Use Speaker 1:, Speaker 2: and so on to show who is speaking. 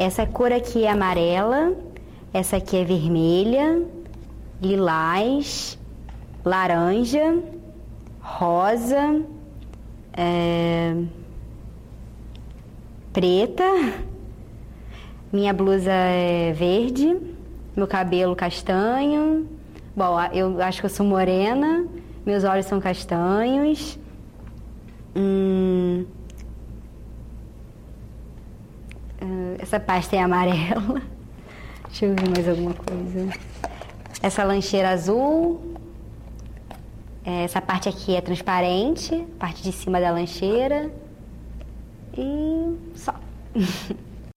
Speaker 1: essa cor aqui é amarela, essa aqui é vermelha, lilás, laranja, rosa, é, preta. Minha blusa é verde, meu cabelo castanho. Bom, eu acho que eu sou morena, meus olhos são castanhos. Hum, essa pasta é amarela. Deixa eu ver mais alguma coisa. Essa lancheira azul. Essa parte aqui é transparente, parte de cima da lancheira. E só.